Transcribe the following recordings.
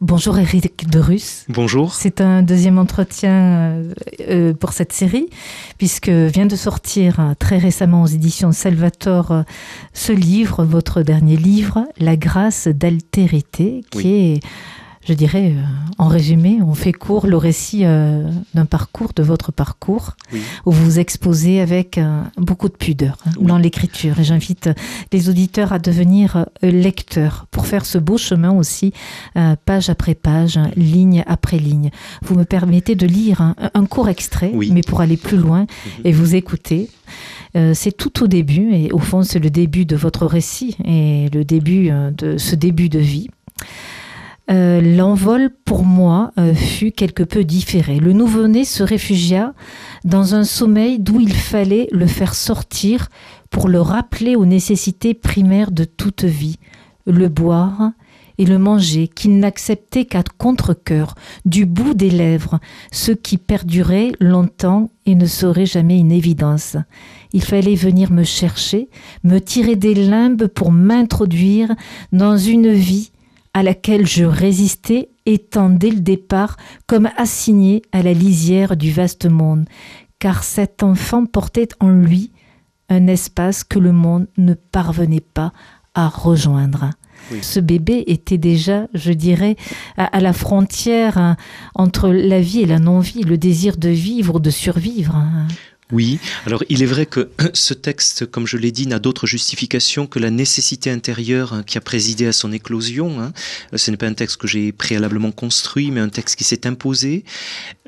Bonjour Eric de Russe. Bonjour. C'est un deuxième entretien euh, euh, pour cette série, puisque vient de sortir euh, très récemment aux éditions Salvatore ce livre, votre dernier livre, La grâce d'altérité, qui est je dirais, euh, en résumé, on fait court le récit euh, d'un parcours, de votre parcours, où vous vous exposez avec euh, beaucoup de pudeur hein, dans l'écriture. Et j'invite les auditeurs à devenir lecteurs pour faire ce beau chemin aussi, page après page, ligne après ligne. Vous me permettez de lire un, court extrait, mais pour aller plus loin mhm. et vous écouter. c'est tout au début, et au fond, c'est le début de votre récit et le début de ce début de vie. Euh, l'envol pour moi euh, fut quelque peu différé. Le nouveau-né se réfugia dans un sommeil d'où il fallait le faire sortir pour le rappeler aux nécessités primaires de toute vie, le boire et le manger, qu'il n'acceptait qu'à contre-coeur, du bout des lèvres, ce qui perdurait longtemps et ne serait jamais une évidence. Il fallait venir me chercher, me tirer des limbes pour m'introduire dans une vie à laquelle je résistais étant dès le départ comme assigné à la lisière du vaste monde, car cet enfant portait en lui un espace que le monde ne parvenait pas à rejoindre. Ce bébé était déjà, je dirais, à, la frontière hein, entre la vie et la non-vie, le désir de vivre, de survivre. Hein. Oui, alors il est vrai que ce texte, comme je l'ai dit, n'a d'autre justification que la nécessité intérieure hein, qui a présidé à son éclosion. Hein. Ce n'est pas un texte que j'ai préalablement construit, mais un texte qui s'est imposé.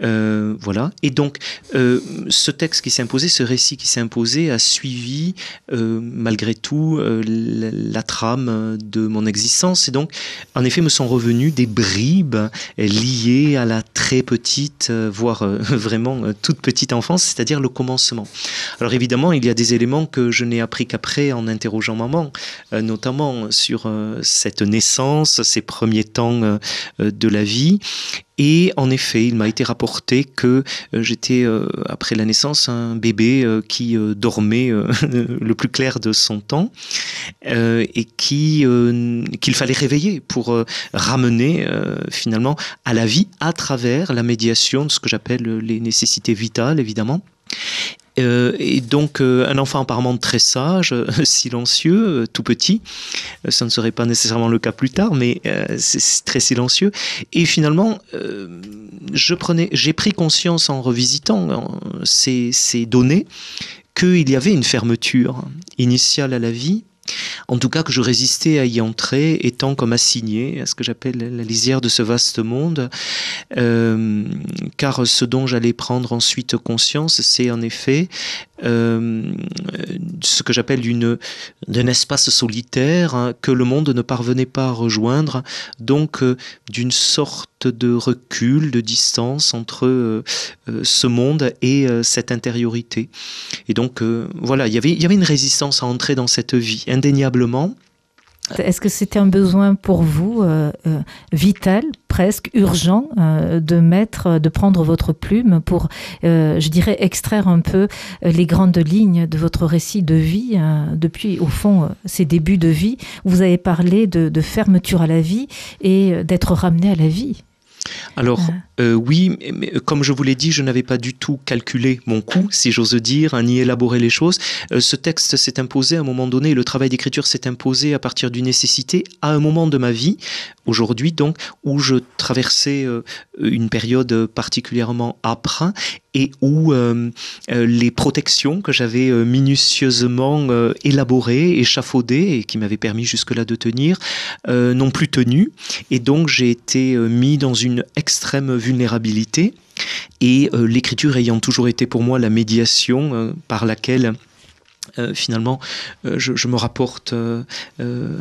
Euh, voilà. Et donc, euh, ce texte qui s'est imposé, ce récit qui s'est imposé, a suivi, euh, malgré tout, la, trame de mon existence. Et donc, en effet, me sont revenus des bribes liées à la très petite, voire vraiment toute petite enfance, c'est-à-dire le commencement alors évidemment, il y a des éléments que je n'ai appris qu'après en interrogeant maman, euh, notamment sur euh, cette naissance, ces premiers temps euh, de la vie. Et en effet, il m'a été rapporté que j'étais, après la naissance, un bébé qui dormait le plus clair de son temps et qui qu'il fallait réveiller pour ramener finalement à la vie à travers la médiation de ce que j'appelle les nécessités vitales, évidemment. Euh, et donc euh, un enfant apparemment très sage, silencieux, euh, tout petit. ça ne serait pas nécessairement le cas plus tard, mais c'est très silencieux. Et finalement, j'ai pris conscience en revisitant ces données qu'il y avait une fermeture initiale à la vie en tout cas que je résistais à y entrer, étant comme assigné à ce que j'appelle la lisière de ce vaste monde, euh, car ce dont j'allais prendre ensuite conscience, c'est en effet euh, ce que j'appelle une, un espace solitaire hein, que le monde ne parvenait pas à rejoindre, donc euh, d'une sorte de recul, de distance entre euh, ce monde et cette intériorité. Et donc voilà, y il y avait une résistance à entrer dans cette vie, indéniablement. Est-ce que c'était un besoin pour vous euh, euh, vital, presque urgent, euh, de mettre, de prendre votre plume pour, je dirais, extraire un peu les grandes lignes de votre récit de vie depuis, au fond, ces débuts de vie? Vous avez parlé de fermeture à la vie et d'être ramené à la vie. Alors euh, oui, mais, comme je vous l'ai dit, je n'avais pas du tout calculé mon coût, si j'ose dire, hein, ni élaboré les choses. Euh, ce texte s'est imposé à un moment donné, le travail d'écriture s'est imposé à partir d'une nécessité à un moment de ma vie, aujourd'hui donc, où je traversais euh, une période particulièrement âpre et où les protections que j'avais minutieusement élaborées, échafaudées et qui m'avaient permis jusque-là de tenir, n'ont plus tenu. Et donc j'ai été mis dans une extrême vulnérabilité. Et euh, l'écriture ayant toujours été pour moi la médiation euh, par laquelle euh, finalement, euh, je, me rapporte euh,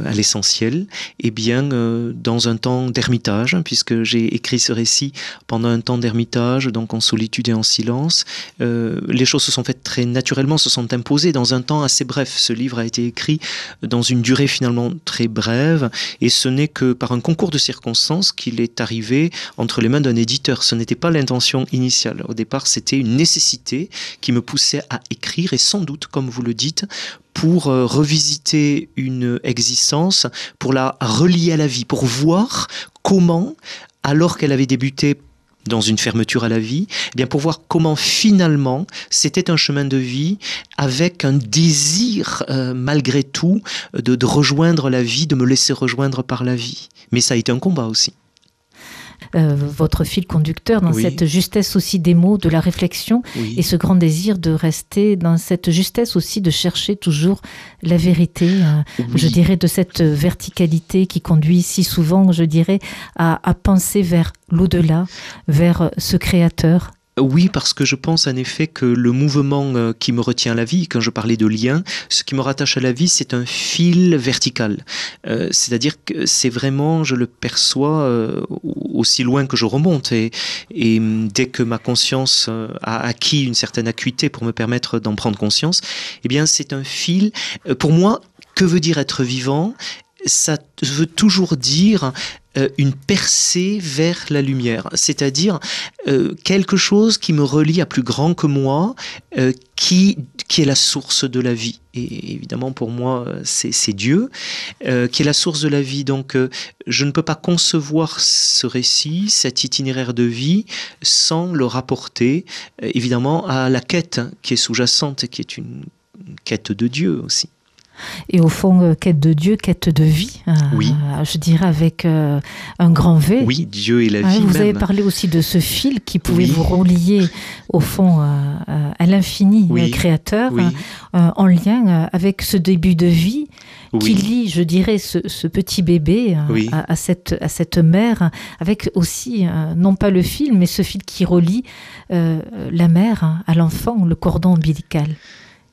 à l'essentiel, et eh bien dans un temps d'ermitage, hein, puisque j'ai écrit ce récit pendant un temps d'ermitage, donc en solitude et en silence, les choses se sont faites très naturellement, se sont imposées dans un temps assez bref. Ce livre a été écrit dans une durée finalement très brève, et ce n'est que par un concours de circonstances qu'il est arrivé entre les mains d'un éditeur. Ce n'était pas l'intention initiale. Au départ, c'était une nécessité qui me poussait à écrire, et sans doute, comme vous le pour euh, revisiter une existence, pour la relier à la vie, pour voir comment, alors qu'elle avait débuté dans une fermeture à la vie, eh bien pour voir comment finalement c'était un chemin de vie avec un désir euh, malgré tout de rejoindre la vie, de me laisser rejoindre par la vie. Mais ça a été un combat aussi. Euh, votre fil conducteur dans Oui. cette justesse aussi des mots, de la réflexion Oui. et ce grand désir de rester dans cette justesse aussi de chercher toujours la vérité, euh, Oui. je dirais de cette verticalité qui conduit si souvent, je dirais, à, à penser vers l'au-delà, vers ce créateur. Oui, parce que je pense en effet que le mouvement euh, qui me retient à la vie, quand je parlais de lien, ce qui me rattache à la vie, c'est un fil vertical. Euh, C'est-à-dire que c'est vraiment, je le perçois euh, aussi loin que je remonte. Et, et hum, dès que ma conscience a acquis une certaine acuité pour me permettre d'en prendre conscience, eh bien c'est un fil. Pour moi, que veut dire être vivant? Ça veut toujours dire une percée vers la lumière, c'est-à-dire euh, quelque chose qui me relie à plus grand que moi, euh, qui, qui est la source de la vie. Et évidemment, pour moi, euh, c'est Dieu, euh, qui est la source de la vie. Donc, euh, je ne peux pas concevoir ce récit, cet itinéraire de vie, sans le rapporter, euh, évidemment, à la quête qui est sous-jacente, qui est une quête de Dieu aussi. Et au fond, euh, quête de Dieu, quête de vie, euh, Oui. je dirais avec euh, un grand V. Oui, Dieu et la Ouais, vie vous avez parlé aussi de ce fil qui pouvait Oui. vous relier au fond à l'infini Oui. créateur, en lien avec ce début de vie qui lie, je dirais, ce, ce petit bébé Oui. à, à cette, à cette mère, avec aussi, non pas le fil, mais ce fil qui relie euh, la mère hein, à l'enfant, le cordon ombilical.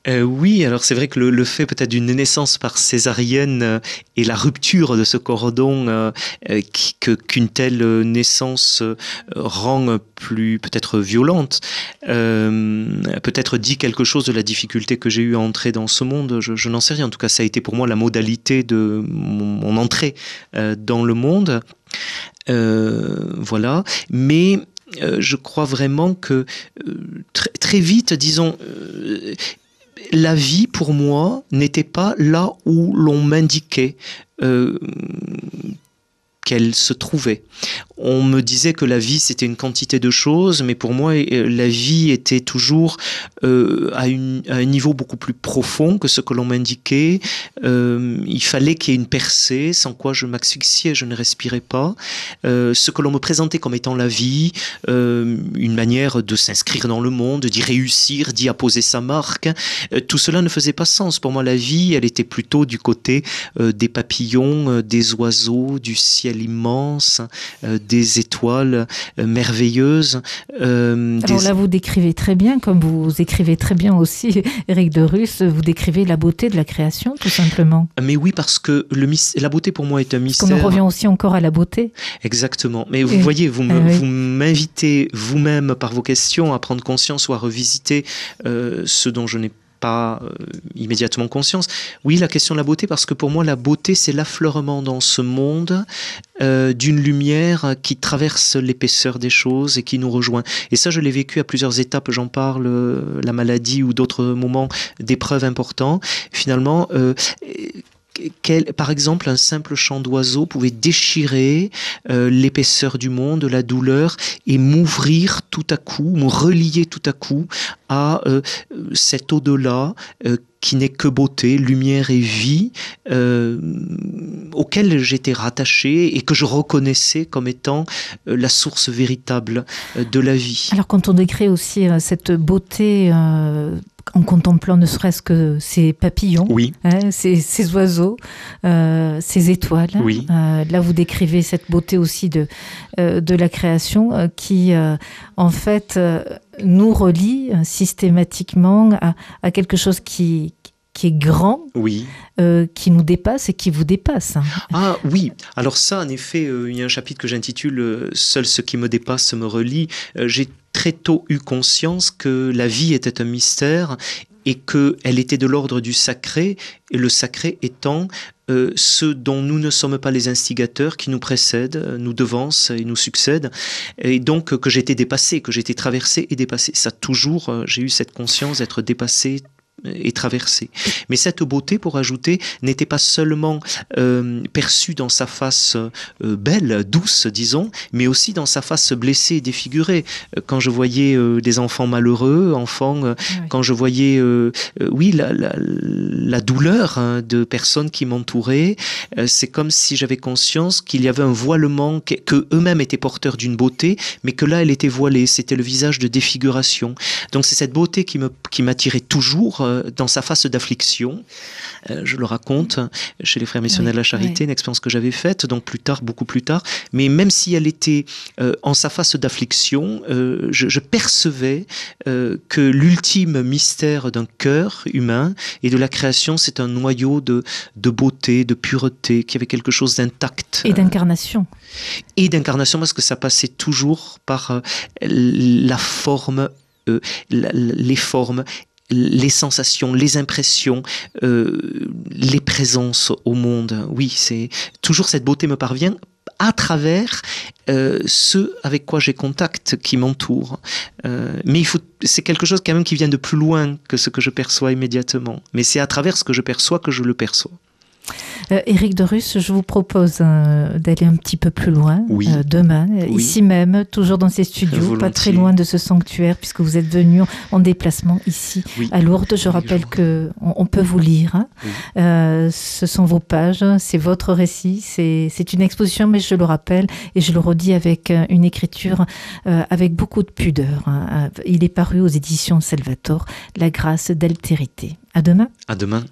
Euh, oui, alors c'est vrai que le, fait peut-être d'une naissance par césarienne euh, et la rupture de ce cordon euh, euh, qu'une telle naissance rend plus peut-être violente, peut-être dit quelque chose de la difficulté que j'ai eu à entrer dans ce monde, je, n'en sais rien. En tout cas, ça a été pour moi la modalité de mon, entrée dans le monde. Voilà, mais je crois vraiment que très, vite, disons, la vie pour moi n'était pas là où l'on m'indiquait. Euh, qu'elle se trouvait. On me disait que la vie c'était une quantité de choses, mais pour moi euh, la vie était toujours euh, à, un niveau beaucoup plus profond que ce que l'on m'indiquait. Euh, il fallait qu'il y ait une percée, sans quoi je m'asphyxiais, je ne respirais pas. Ce que l'on me présentait comme étant la vie, une manière de s'inscrire dans le monde, d'y réussir, d'y apposer sa marque, tout cela ne faisait pas sens. Pour moi, la vie, elle était plutôt du côté des papillons, des oiseaux, du ciel immense, euh, des étoiles euh, merveilleuses. euh, Alors des- là, vous décrivez très bien, comme vous écrivez très bien aussi, Eric de Russe, vous décrivez la beauté de la création, tout simplement. Mais oui, parce que le la beauté pour moi est un Parce qu'on en mystère. revient aussi encore à la beauté. Exactement. Mais vous Et- voyez, vous Ah vous m'invitez vous-même par vos questions à prendre conscience ou à revisiter euh, ce dont je n'ai pas euh, immédiatement conscience. Oui, la question de la beauté, parce que pour moi, la beauté, c'est l'affleurement dans ce monde euh, d'une lumière qui traverse l'épaisseur des choses et qui nous rejoint. Et ça, je l'ai vécu à plusieurs étapes, j'en parle, euh, la maladie ou d'autres moments d'épreuves importants. Finalement, quel- par exemple, un simple chant d'oiseau pouvait déchirer euh, l'épaisseur du monde, la douleur, et m'ouvrir tout à coup, me relier tout à coup à euh, cet au-delà euh, qui n'est que beauté, lumière et vie, auquel j'étais rattaché et que je reconnaissais comme étant la source véritable de la vie. Alors quand on décrit aussi cette beauté en contemplant ne serait-ce que ces papillons, Oui, hein, ces, ces oiseaux, euh, ces étoiles, Oui. euh, là vous décrivez cette beauté aussi de, euh, de la création qui en fait nous relie systématiquement à, à quelque chose qui, qui est grand, oui. euh, qui nous dépasse et qui vous dépasse. Ah oui, alors ça, en effet, euh, il y a un chapitre que j'intitule Seul ce qui me dépasse me relie. Euh, J'ai très tôt eu conscience que la vie était un mystère et qu'elle était de l'ordre du sacré, et le sacré étant euh, ce dont nous ne sommes pas les instigateurs, qui nous précèdent, euh, nous devancent et nous succèdent, et donc euh, que j'étais dépassé, que j'étais traversé et dépassé. Ça toujours, j'ai eu cette conscience d'être dépassé et traversée. Mais cette beauté, pour ajouter, n'était pas seulement euh, perçue dans sa face euh, belle, douce, disons, mais aussi dans sa face blessée et défigurée. Euh, quand je voyais des enfants malheureux, enfants, quand je voyais, oui, la, la, la douleur hein, de personnes qui m'entouraient, c'est comme si j'avais conscience qu'il y avait un voilement, que, que eux-mêmes étaient porteurs d'une beauté, mais que là, elle était voilée. C'était le visage de défiguration. Donc c'est cette beauté qui me qui m'attirait toujours euh, dans sa face d'affliction. Euh, je le raconte chez les frères missionnaires de la charité, une expérience que j'avais faite, donc plus tard, beaucoup plus tard. Mais même si elle était euh, en sa face d'affliction, je, percevais que l'ultime mystère d'un cœur humain et de la création, c'est un noyau de, de beauté, de pureté, qui avait quelque chose d'intact. Et d'incarnation. Et d'incarnation, parce que ça passait toujours par la forme les formes les sensations, les impressions, euh, les présences au monde. Oui, c'est toujours cette beauté me parvient à travers euh, ce avec quoi j'ai contact, qui m'entoure. Euh, mais il faut, c'est quelque chose quand même qui vient de plus loin que ce que je perçois immédiatement. Mais c'est à travers ce que je perçois que je le perçois. Euh, Éric Dorus, je vous propose euh, d'aller un petit peu plus loin euh, demain, ici même, toujours dans ces studios, pas très loin de ce sanctuaire, puisque vous êtes venu en déplacement ici à Lourdes. Je rappelle que on, peut vous lire. Hein. ce sont vos pages, c'est votre récit, c'est une exposition, mais je le rappelle et je le redis avec une écriture avec beaucoup de pudeur. Hein. Il est paru aux éditions Salvatore, La grâce d'altérité. À demain. À demain.